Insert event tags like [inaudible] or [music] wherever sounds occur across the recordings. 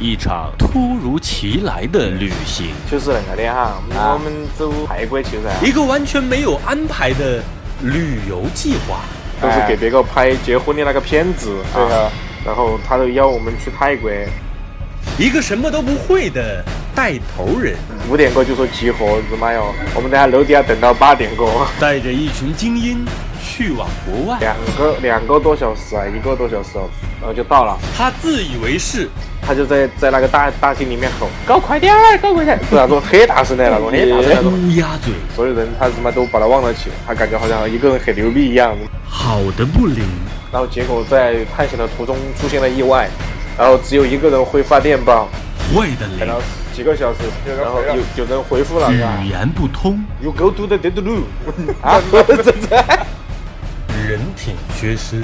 一场突如其来的旅行，就是那个的哈，我们走泰国去噻，一个完全没有安排的旅游计划，都是给别个拍结婚的那个片子，对啊，然后他都邀我们去泰国，一个什么都不会的带头人，五点过就说集合，日妈哟，我们等下楼底下等到八点过，带着一群精英去往国外，两个两个多小时啊，一个多小时哦，然后就到了，他自以为是。他就在在那个大大厅里面吼：“搞快点儿，搞快点儿！”是那种很大声的那种，很大声那种。乌鸦嘴，所有人他他妈都把他忘了起，他感觉好像一个人很牛逼一样。好的不灵，然后结果在探险的途中出现了意外，然后只有一个人会发电报。坏的灵，几个小时，然后有有人回复了，语言不通。You go to the dead room。[laughs] 啊，这这。人品缺失。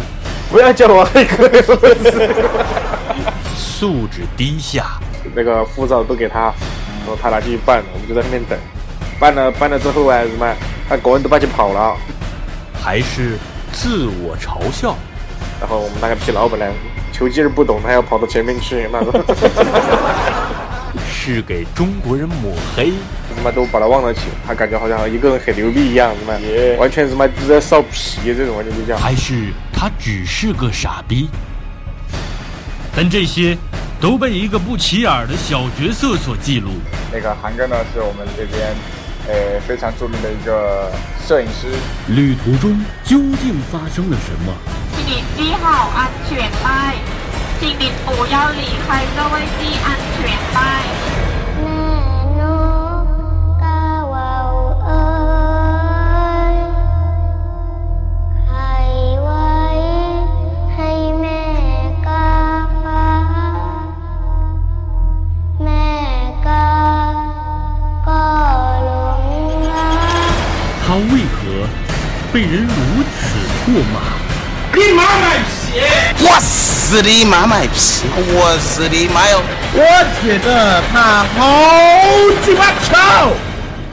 不要叫我黑哥。素质低下，那个护照都给他，然后他拿去办，我们就在那边等。办了办了之后啊，什么，他个人都把去跑了，还是自我嘲笑。然后我们那个皮老板呢，球技儿不懂，他要跑到前面去，那个。[laughs] 是给中国人抹黑，他妈都把他忘了起，他感觉好像一个人很牛逼一样，什么，完全什么是在臊皮这种，完全就这样。还是他只是个傻逼。但这些都被一个不起眼的小角色所记录。那个韩哥呢，是我们这边呃非常著名的一个摄影师。旅途中究竟发生了什么？请你系好安全带，请你不要离开座位系安全带。被人如此唾骂，你妈卖批！我死你妈卖批！我死你妈哟！我觉得他好鸡巴丑！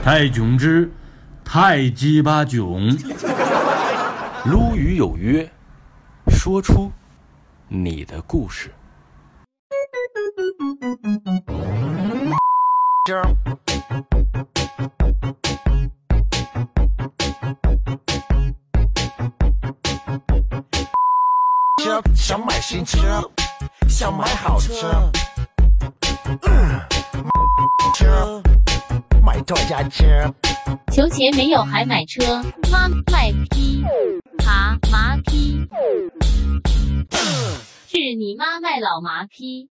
太囧之太鸡巴囧！撸鱼有约，说出你的故事。想买新车，想买好车，车买多家车。求钱没有还买车，妈卖批，蛤麻批，是你妈卖老麻批，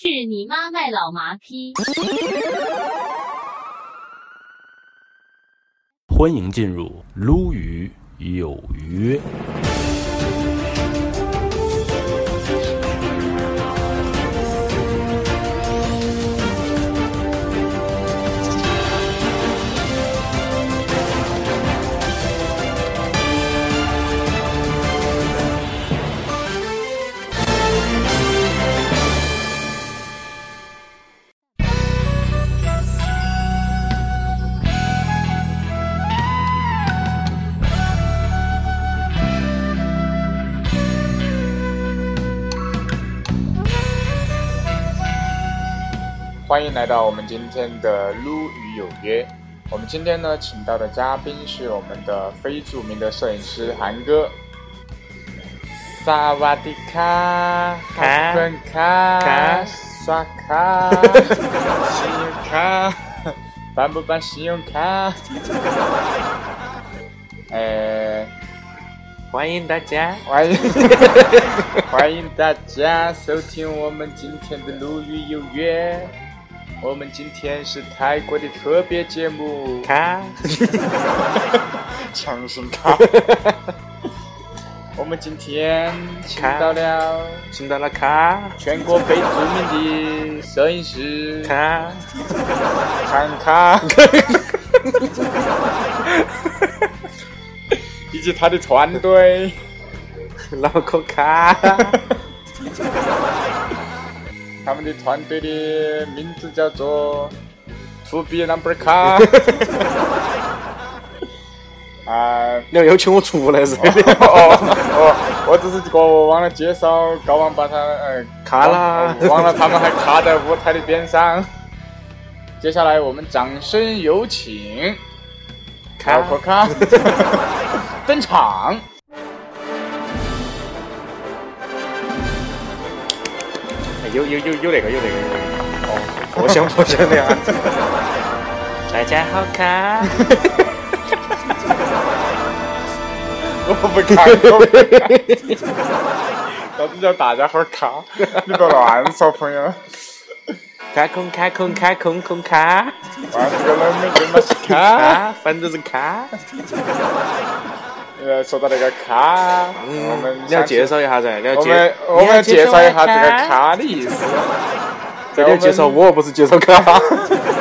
是你妈卖老麻批。欢迎进入撸鱼有约。来到我们今天的撸与有约。我们今天呢，请到的嘉宾是我们的非著名的摄影师韩哥。萨瓦迪卡，卡分卡，刷卡，[laughs] 信用卡，办不办信用卡？[laughs] 呃，欢迎大家，欢迎 [laughs] 欢迎大家收听我们今天的撸鱼有约。我们今天是泰国的特别节目，卡，[laughs] 强行卡。[laughs] 我们今天请到了，请到了卡，全国最著名的摄影师。卡，看卡，[laughs] 以及他的团队，脑壳卡。他们的团队的名字叫做 [laughs] To Be Number 卡。[laughs] 啊，啊，你要邀请我出来是？哦哦，我只是过忘了介绍高王把他呃卡了忘了他们还卡在舞台的边上。接下来我们掌声有请卡可卡 [laughs] 登场。有有有有那个有那个，哦，我想我想的样子。大家好，[laughs] 卡。我不看，我不看。啥子叫大家伙卡？你不要乱说，朋友。卡空卡空卡空空卡，哇，这个人没没是卡。卡，反正是卡。呃，说到那个卡，我嗯们，你要介绍一下噻，你要介我们，我们介绍一下这个。卡。的意思。你要介绍我，不是介绍卡。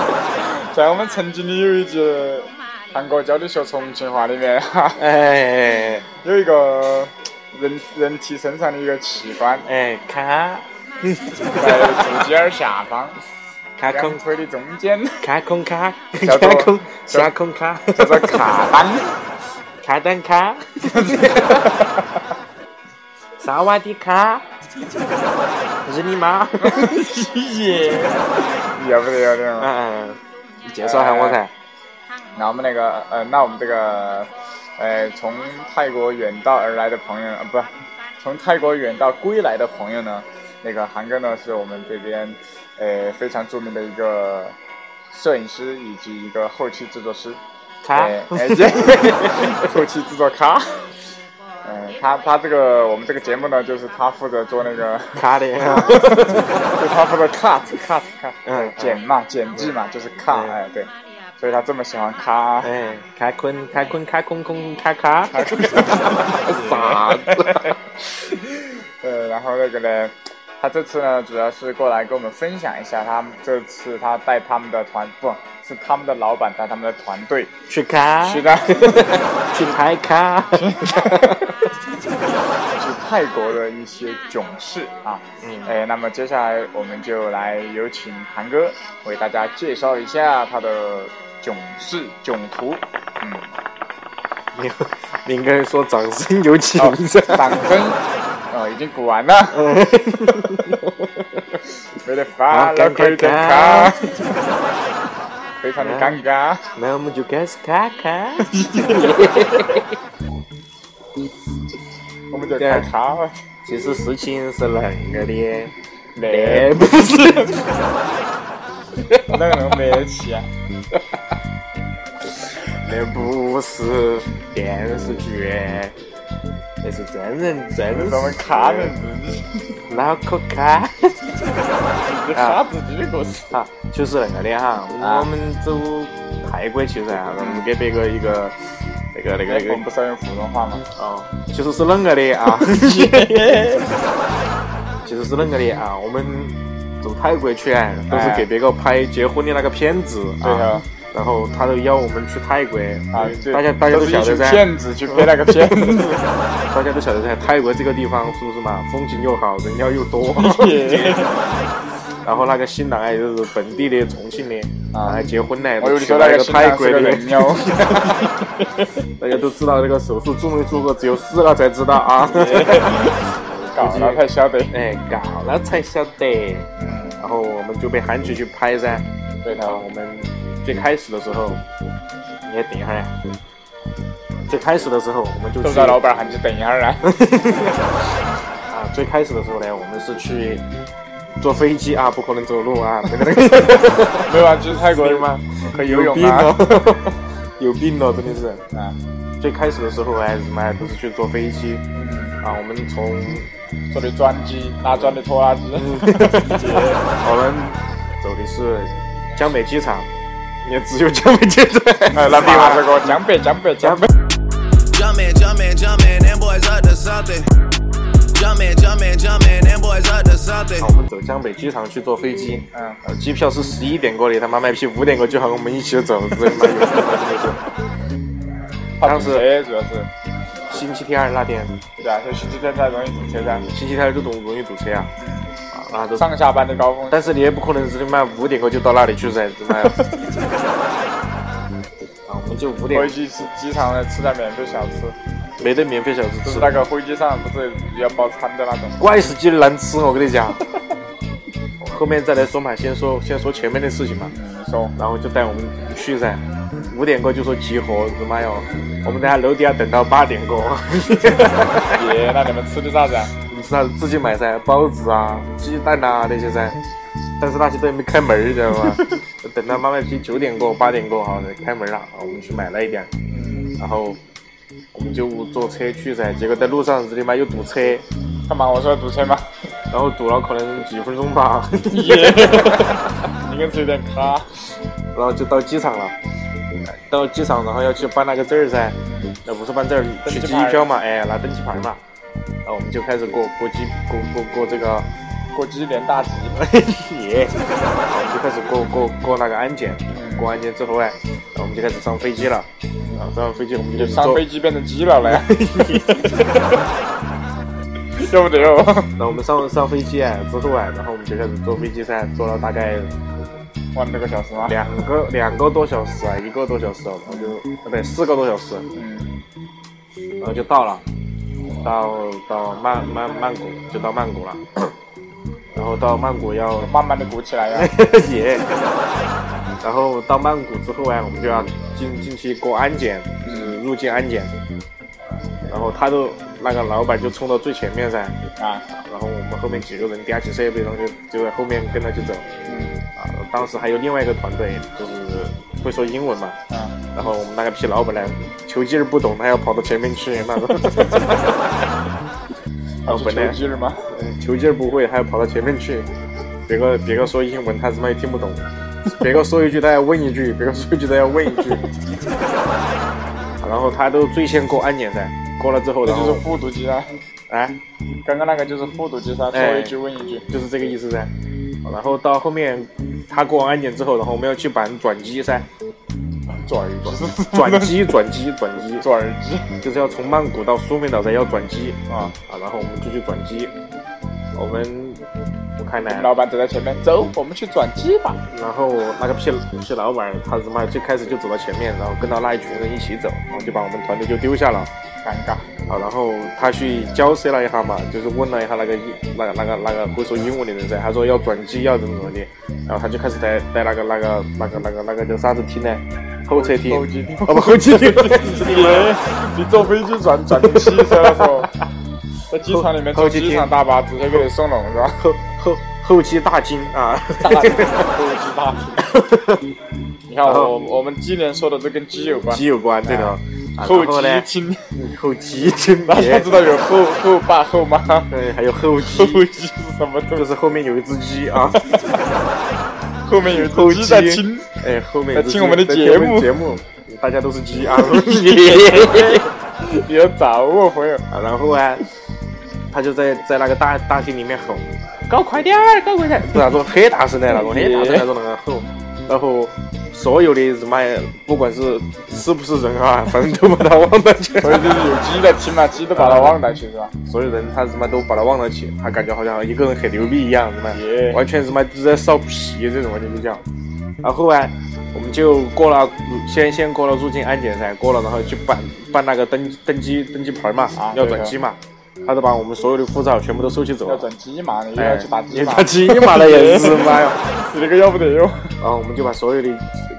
[laughs] 在我们曾经的有一节韩国教你学重庆话里面，哈，哎 [laughs] 有一个人人体身上的一个器官，哎，卡。在肚脐眼下方，[laughs] 卡空。两腿的中间，卡空卡，叫空下空卡，叫做卡裆。卡丹卡，萨瓦迪卡，日你妈！耶，要不得要得嘛。嗯，你介绍下我噻。那我们那个呃，那我们这个呃，从泰国远道而来的朋友啊，不，从泰国远道归来的朋友呢，那个韩哥呢是我们这边呃非常著名的一个摄影师以及一个后期制作师。卡哎，哎这 [laughs] 后期制作卡。嗯，他他这个我们这个节目呢，就是他负责做那个，卡的，[laughs] 就他负责 cut cut cut，嗯剪嘛剪辑嘛，就是 cut，嗯哎对，所以他这么喜欢卡。哎，卡坤卡坤卡空空卡卡，啥 [laughs] 子？呃，然后那个呢，他这次呢，主要是过来跟我们分享一下，他们这次他带他们的团，不是他们的老板带他们的团队去看，去的 [laughs] 去泰卡，[laughs] 去泰国的一些囧事啊。嗯哎，那么接下来我们就来有请韩哥为大家介绍一下他的囧事囧途。嗯，你你应该说掌声有请。掌声，哦，已经鼓完了。[laughs] 没得法，好老可以点尴卡尬，非常的尴尬。那我们就开始卡卡。我们就开卡了。其实事情是那个的，那那不是，[laughs] 哪个那么没气啊！那不是电视剧，那是真人真这是我们卡人自己，脑壳卡。自己卡自己的故事。啊，就是那个的哈，啊我们走泰国去噻，我们给别个一个那个那个那个不是要用普通话吗？哦，其实是啷个的啊？其实是啷个的啊？我们走泰国去啊，都是给别个拍结婚的那个片子啊对啊。然后他都邀我们去泰国啊，对大家 [laughs] 大家都晓得噻，骗子去拍那个片子。大家都晓得噻，泰国这个地方是不是嘛？风景又好，人妖又多。[laughs] 然后那个新郎哎，就是本地的重庆的啊还结婚呢，我去那个说那个泰国的人妖。[laughs] 大家都知道那个手术做没做过，只有死了才知道啊。搞了才晓得。哎，搞了才晓得。嗯，然后我们就被喊起去拍噻。对头。我们最开始的时候，你也等一会儿呀。最开始的时候，我们就去老板喊你等一下啊。[laughs] 啊，最开始的时候呢，我们是去坐飞机啊，不可能走路啊，那 [laughs] 个那个。没有啊，去泰国吗？[laughs] 可以游泳病啊。了，有病了，真的是。啊，最开始的时候还是什么，都是去坐飞机啊。我们从坐的专机，拉砖的拖拉机。我们走的是江北机场，也只有江北机场。[laughs] 哎，那比划这个江北，江北，江北。Jumpin', jumpin', jumpin', them boys up to something. Jumpin', jumpin', jumpin', them boys up to something. 我们走江北机场去坐飞机，嗯，呃，机票是十一点过的，他妈卖批五点过就喊我们一起走。当时主要是，星期天那天，对啊，就星期天才容易堵车噻。星期天都容容易堵车啊，啊，都。上下班的高峰。但是你也不可能是他妈五点过就到那里去噻，他妈。[laughs] 啊，我们就五点回去吃机场的吃点免费小吃，没得免费小吃吃就是，那个飞机上不是要包餐的那种。怪死鸡的难吃，我跟你讲。后面再来说嘛，先说先说前面的事情嘛，嗯，说然后就带我们去噻。五点过就说集合，日妈哟，我们在下楼底下等到八点过。[laughs] 耶，那你们吃的啥子啊？自己买噻，包子啊、鸡蛋啊那些噻，但是那些都还没开门儿，知道吗？等到妈妈批九点过、八点过哈才开门了，我们去买了一点，然后我们就坐车去噻，结果在路上日你妈又堵车，干嘛？我说堵车吗？然后堵了可能几分钟吧，[laughs] 耶，[laughs] 你跟是有点卡。然后就到机场了。到机场，然后要去办那个证儿噻，那不是办证儿，取机票嘛，哎，拿登机牌嘛。然后我们就开始过过机过过过这个过机连大吉。[laughs] 耶，然后我们就开始过过过那个安检，过安检之后哎，然后我们就开始上飞机了。然后上完飞机我们就上飞机变成鸡了嘞。[laughs] 要不得哦？然后我们上上飞机哎之后哎，然后我们就开始坐飞机噻，坐了大概玩了个小时吗？两个两个多小时啊，一个多小时哦，然后就呃不对四个多小时，嗯，然后就到了，到到曼曼曼谷就到曼谷了，[coughs] 然后到曼谷要慢慢的鼓起来呀。[laughs] 耶，然后到曼谷之后啊，我们就要进进去过安检，就是入境安检，然后他都那个老板就冲到最前面噻，啊，然后我们后面几个人掂起设备，然后就就在后面跟着就走，嗯，啊，当时还有另外一个团队就是会说英文嘛，啊，然后我们那个批老板呢，球技儿不懂，他要跑到前面去那种。然后本来球技儿吗？嗯球技儿不会，还要跑到前面去。别个别个说英文，他他妈也听不懂。别个说一句，他要问一句；[laughs] 别个说一句，他要问一句。然后他都最先过安检噻，过了之后，然后这就是复读机啊。哎，刚刚那个就是复读机噻，说一句问一句。就是这个意思噻。然后到后面他过完安检之后，然后我们要去办转机噻，转转，转。机转机转机转机。[laughs] 就是要从曼谷到苏梅岛噻，要转机。啊！啊，然后我们就去转机。我们我看呢，老板走在前面，走，我们去转机吧。然后那个屁屁老板他他妈最开始就走到前面，然后跟到那一群人一起走，然后就把我们团队就丢下了。尴尬。啊，然后他去交涉了一下嘛，就是问了一下那个英那个那个那个会说英文的人噻，他说要转机要怎么怎么的，然后他就开始在在那个那个那个那个那个叫啥子厅呢？候车厅。候机厅。哦不，候机厅。耶！你坐飞机转转成汽车了说，[laughs] 在机场里面坐机场大巴直接给你送拢是吧？后后后期大金啊！大后期大金。[laughs] 你看我我们今年说的都跟鸡有关。鸡有关，对的。啊候机厅，候机厅，大家知道有后后爸后妈，对，还有候机。候机是什么？就是后面有一只鸡啊，[laughs] 后面有一只鸡在听，哎，后面在听我们的节目，节目，大家都是鸡啊，[laughs] 你要找我朋友。然后啊，他就在在那个大大厅里面吼，搞快点儿，搞快点儿，是那种很大声 [laughs] 的那种，很大声那种那个吼，然后。所有的日妈，不管是是不是人啊，[laughs] 反正都把他忘带去。所以就是有鸡的听嘛，鸡都把他忘带去是吧？所有人他日妈都把他忘了去，他感觉好像一个人很牛逼一样，是吗？完全是妈都在烧皮这种完全就叫。然后啊，我们就过了，先先过了入境安检噻，过了然后去办办那个登登机登机牌嘛，要转机嘛。他都把我们所有的护照全部都收起走了。要转机嘛，你又要去打机嘛？打机嘛了也是 [laughs] 妈哟，你那个要不得哟。然后我们就把所有的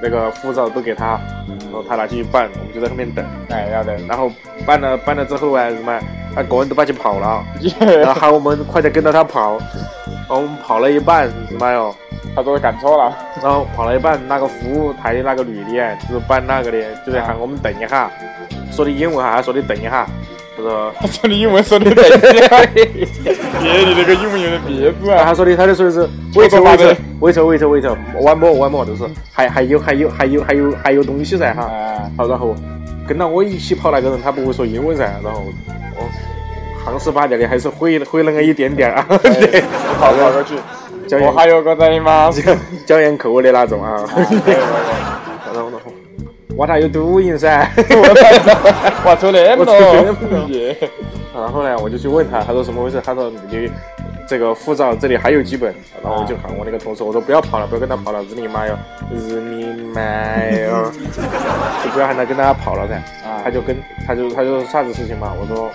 那个护照都给他，然后他拿去办，我们就在后面等。哎，要得。然后办了办了之后啊，什么，他个人都把去跑了，然后喊我们快点跟着他跑。然后我们跑了一半，什么哟？他说赶错了。然后跑了一半，那个服务台的那个女的，就是办那个的，就在喊我们等一下，说的英文还说的等一下。他说：“他说你英文说的等一下，爷，你那个英文有点别致啊。”他说的，他就说的是 wait wait wait wait wait one more one more，就是还还有还有还有还有还有东西噻哈。好，然后跟到我一起跑那个人，他不会说英文噻，然后我夯实巴掉的还是会会那么一点点啊。跑跑过去，我还有个在吗？椒盐口味的那种啊。[laughs] 然后然后。What are you doing 噻？[laughs] 我错了，我错了。然后呢，我就去问他，他说什么回事？他说你这个护照这里还有几本，然后我就喊我那个同事，我说不要跑了，不要跟他跑了，日你妈哟，日你妈哟，[laughs] 就不要喊他跟大家跑了噻。啊他就跟他就他就说啥子事情嘛，我说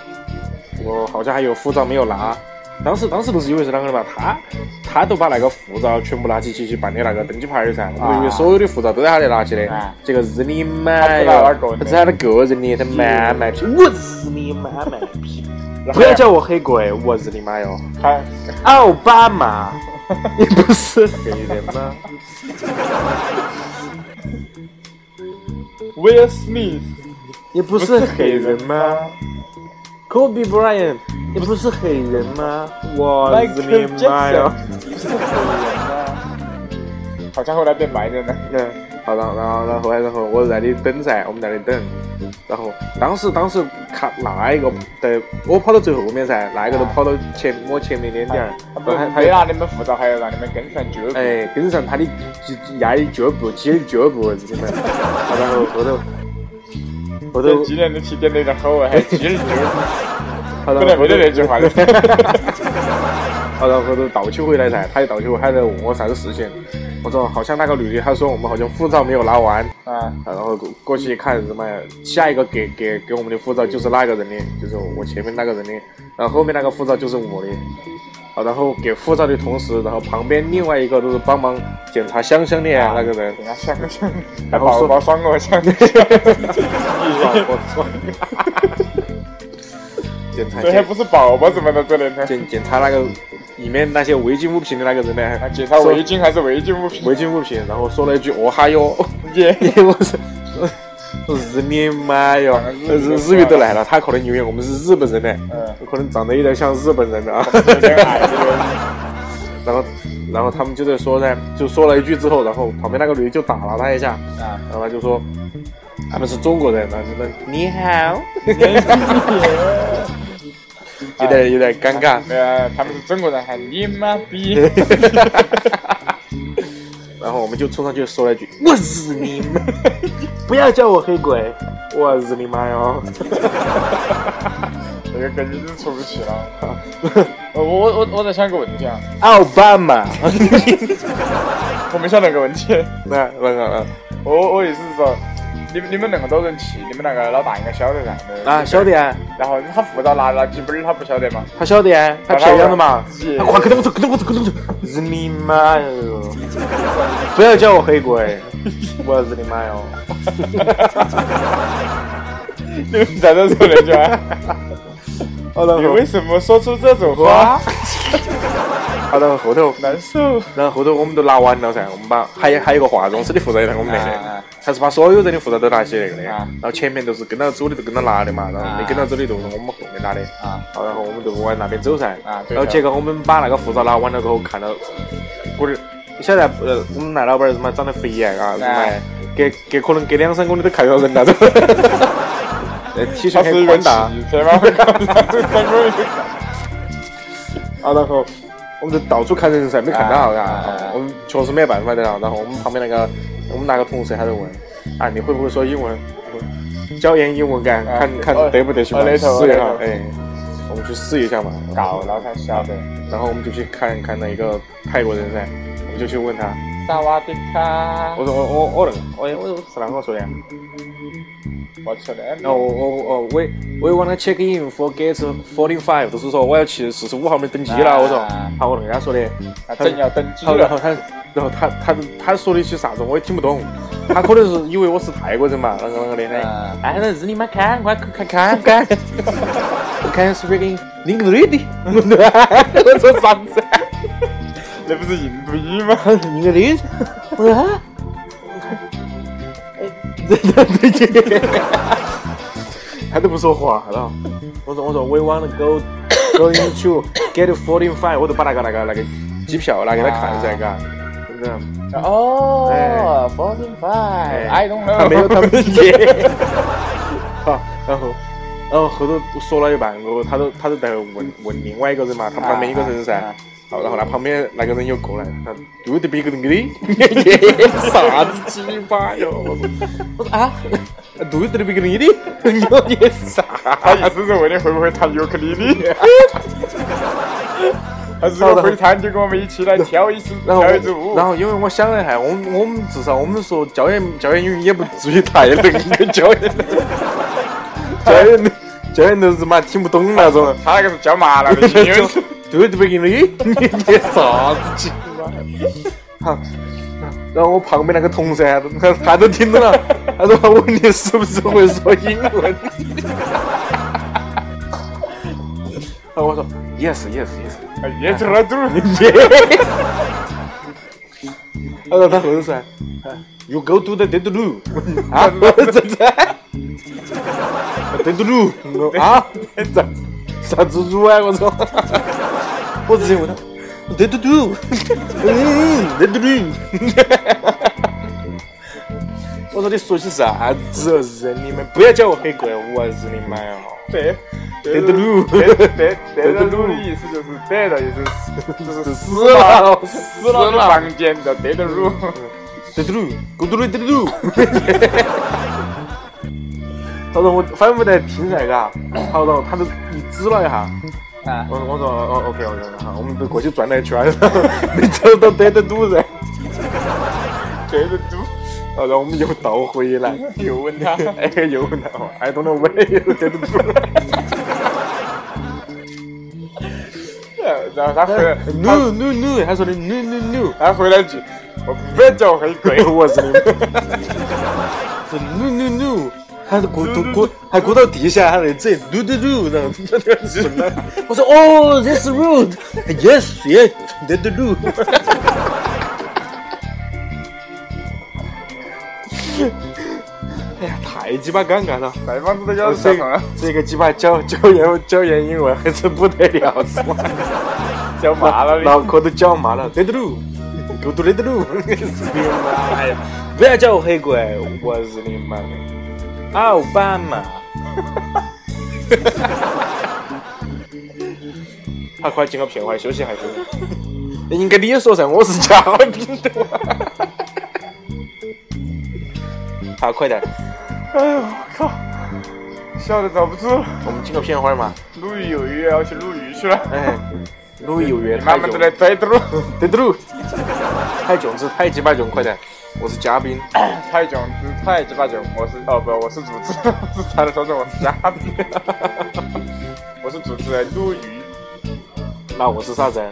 我好像还有护照没有拿。当时当时不是以为是啷个的嘛，他他都把那个护照全部拿起去去办的那个登机牌儿噻，我以为所有的护照都在他那拿起的啊，结果日你妈哟他个人，的。他只喊他个人的，他妈卖批，我日你妈卖批，不要叫我黑鬼，我日你妈哟！他奥巴马，你不是。黑人吗？Will Smith 你不是黑人吗？Kobe Bryant，你不是黑人吗？我日你妈哟不是黑人吗？好像后来变白人了。[laughs] 嗯，好，然后然后然后然后我在那里等噻，我们在那里等，然后当时当时看那一个在，我跑到最后面噻，那一个都跑到前我前面一点点儿，他不然后他没拿你们护照，还要让你们跟上脚步。哎，跟上他的压的脚步，挤的脚步，知道吗？然后后头后头这今年的起点有点好啊，还鸡儿脚步。好本来没得那句话的。[laughs] 好，然后倒起回来噻，他一倒起回来，还在问我啥子事情。我说好像那个女的，她说我们好像护照没有拿完，啊，然后过过去一看什么，下一个给给给我们的护照就是那个人的，就是我前面那个人的，然后后面那个护照就是我的。啊，然后给护照的同时，然后旁边另外一个都是帮忙检查香香的那个人，人家想想，还然后说抱抱爽我想想。我操！检查这还不是宝宝什么的这里呢？检检查那个里面那些违禁物品的那个人呢，啊，检查违禁还是违禁物品？违禁物品，然后说了一句“哦哈哟”，[laughs] 耶！[laughs] 我日你妈哟，日日语都来了，他可能以为我们是日本人呢，嗯，可能长得有点像日本人的啊。[laughs] 然后然后他们就在说呢，就说了一句之后，然后旁边那个女的就打了他一下，啊，然后他就说他们是中国人，然后就说你好，有点有点尴尬。呃，他们是中国人，还你妈逼！[laughs] 然后我们就冲上去说了一句：[laughs] “我日你妈！不要叫我黑鬼，我日你妈哟 [laughs] 这个梗已经出不去了。[laughs] 呃我我我我在想个问题啊，！”奥巴马，[laughs] 我没想那个问题。[laughs] 那那个我我意思是说，你们你们那么多人去，你们那个老大应该晓得噻。啊，晓得啊，然后他护照拿了几本儿，他不晓得嘛？他晓得啊，他漂亮的嘛。他快跟着我走，跟着我走，跟着我走！日你妈哟！不要叫我黑鬼，我日你妈哟！你们在这说那句啊？好然后你为什么说出这种话？[laughs] 好，然后后头，难受。然后后头我们都拿完了噻，我们把还有还有个化妆师的护照也在我们那里他是把所有人的护照都拿起那个的，啊然后前面都是跟到走的都跟到拿的嘛，然后没跟到走的都是我们后面拿的。啊好，然后我们就往那边走噻。然后结果我们把那个护照拿完了过后，看到不是，你晓得呃，我们那老板儿什么长得肥呀啊，什么隔隔可能隔两三公里都看不到人那种。[laughs] [laughs] 啊，然后我们就到处看人噻，没看到啊。我们确实没办法的了。然后我们旁边那个我们那个同事还在问，啊，你会不会说英文？教研英文干，看看哦得不得行试一下，哎，我们去试一下嘛。够了才晓得。然后我们就去看看那一个泰国人噻，我们就去问他，萨瓦迪卡我，说我我我那个，我我是啷个说的呀？我去的。然后我我我我我 wanna check in for gate forty five，就是说我要去四十五号门登机了。我说啊，好，我跟他说的。啊，正要登机好，然后了。他，然后他他他说的些啥子我也听不懂，他可能是以为我是泰国人嘛，啷个啷个的。啊哎，那日你妈看，快看看看，[laughs] 我看 speaking English，我说啥子 [laughs] 那不是印度语吗？？[laughs] English，我说啊，他 [laughs] 都不说话了。我说我说 We want to go going to get fourteen five，我就把那个那个那个机票拿给他看噻，嘎，是不是？哦，fourteen five，I don't 他没有，know。他没接。[laughs] 好，然后，然后后头说了一半过后，他都他都在问问另外一个人嘛，他旁边一个人噻啊。好，然后那旁边那个人又过来，他 do the big 的，啥子鸡巴哟？我说我说啊，do the big 的，你啥？他意思是问你会不会弹尤克里里？他如果会弹，就跟我们一起来跳一支然后跳一支舞。然后因为我想了一下，我们我们至少我们说教研教研语也不至于太冷，教研教研教研都是妈听不懂那种。[laughs] 他那个是教麻了的对对不给 [laughs] 你，你你啥子鸡嘛？好，然后我旁边那个同事啊，他他都听懂了，[laughs] 他说我问你是不是会说英文？然后我说 yes yes yes。也是来嘟。他说他后头说，You go to the dead loo 啊，这这，dead loo 啊，[laughs] 啥啥蜘蛛啊？我说，我直接问他，dead loo，嗯，dead loo。我说你说些啥子？人你们不要叫我黑鬼，我日你妈呀！对，对的路对对对的路的意思就是对的意思，就是死了死了的房间叫对的路。对的路，咕嘟噜对的路。他说我反正没得听噻，嘎。好，然后他就一指了一下，啊，我我说哦，OK OK，好，我们就过去转了一圈，没走到对的路噻。对的堵。然后我们又倒回来，又问他，哎，又问他，I don't know where 对的路。然后他回来 No no no，他说的 No no no，他回来一句，我不要叫黑鬼，我是你们。说 No no no，他是咕嘟咕，还咕到地下，他在这 No no no，然后顺了。[laughs] 我说哦，This road，Yes yes，No no no。哎呀，太鸡巴尴尬了！腮帮子都咬笑疼了。这个鸡巴教教研教研英文还是不得了，是吧？[laughs] 教麻了，脑壳都教麻了。对的路，够多对的路。是你妈呀！不要叫我黑鬼，我是你妈的奥巴马。好，快进个片花休息一下去。应该你说噻，我是嘉宾的。好，快点！哎呦，我靠！笑得遭不住了。我们进个片花嘛。鲁豫有约，要去鲁豫去了。哎，鲁豫有约。慢慢都来逮的路，对的路。太囧子，太鸡巴囧，快点！我是嘉宾。[coughs] 太囧之，太鸡巴囧。我是哦不，我是主持人。是差点说成我是嘉宾。[laughs] 我是主持人鲁豫。那我是啥子？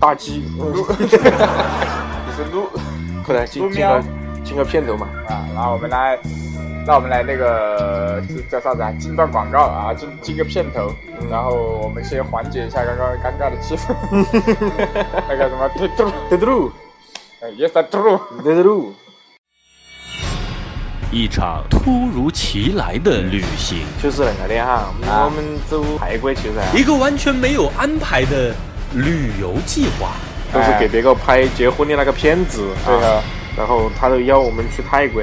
大鸡。鲁。[laughs] 你是陆。快点进进个。进个片头嘛啊，然后我们来，那我们来那个叫啥子啊？进段广告啊，进进个片头，然后我们先缓解一下刚刚尴尬的气氛。[laughs] 那个什么，对嘟对嘟，哎一场突如其来的旅行，就是那个的哈，我们走泰国去噻。一个完全没有安排的旅游计划，都是给别个拍结婚的那个片子，对啊。然后他都邀我们去泰国，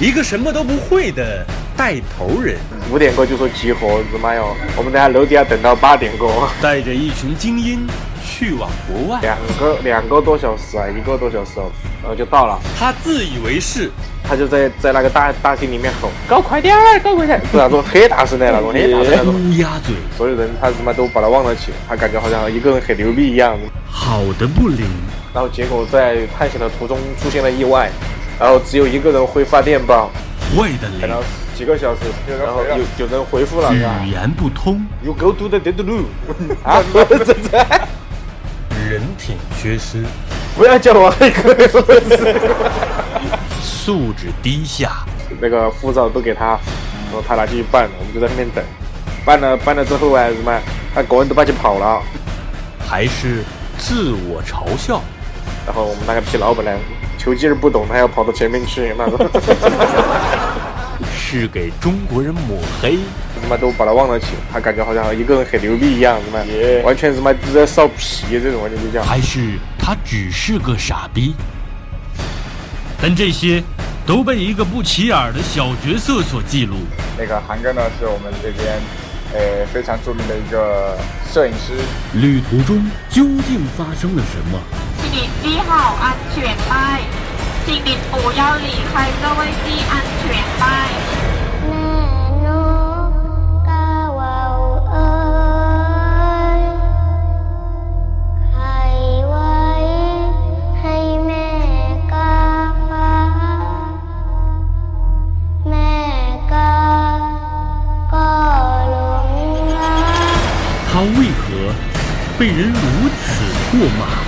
一个什么都不会的带头人，五点过就说集合，日妈哟！我们等下楼底下等到八点过，带着一群精英去往国外，两个两个多小时啊，一个多小时哦，然后就到了。他自以为是，他就在在那个大大厅里面吼：“搞快点儿，搞快点！” [laughs] 是那种很大声的那种，很大声那种。乌鸦嘴，所有人他日妈都把他忘了起，他感觉好像一个人很牛逼一样。好的不灵。然后结果在探险的途中出现了意外，然后只有一个人会发电报，坏的等了几个小时，然后有有人回复了，语言不通，[laughs] You go to the dead 啊，[laughs] 这这，缺失，不要叫我黑哥，素质低下，那个护照都给他，然后他拿去办，我们就在那边等，办了办了之后啊，什么，他个人都把去跑了，还是自我嘲笑。然后我们那个皮老板呢，球技儿不懂，他要跑到前面去，那个 [laughs] 是给中国人抹黑，他妈都把他忘了起，他感觉好像一个人很牛逼一样，是吗？完全是妈在烧皮这种，完全就这样。还是他只是个傻逼？但这些都被一个不起眼的小角色所记录。那个韩哥呢，是我们这边呃非常著名的一个摄影师。旅途中究竟发生了什么？请系好安全带，请你不要离开座位系安全带。被人如此唾骂？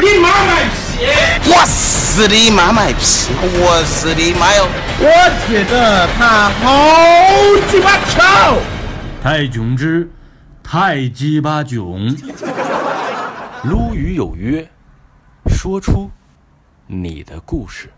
你妈卖批！我死你妈卖批！我死你妈哟！我觉得他好鸡巴丑！太囧之太鸡巴囧！[laughs] 撸语有约，说出你的故事。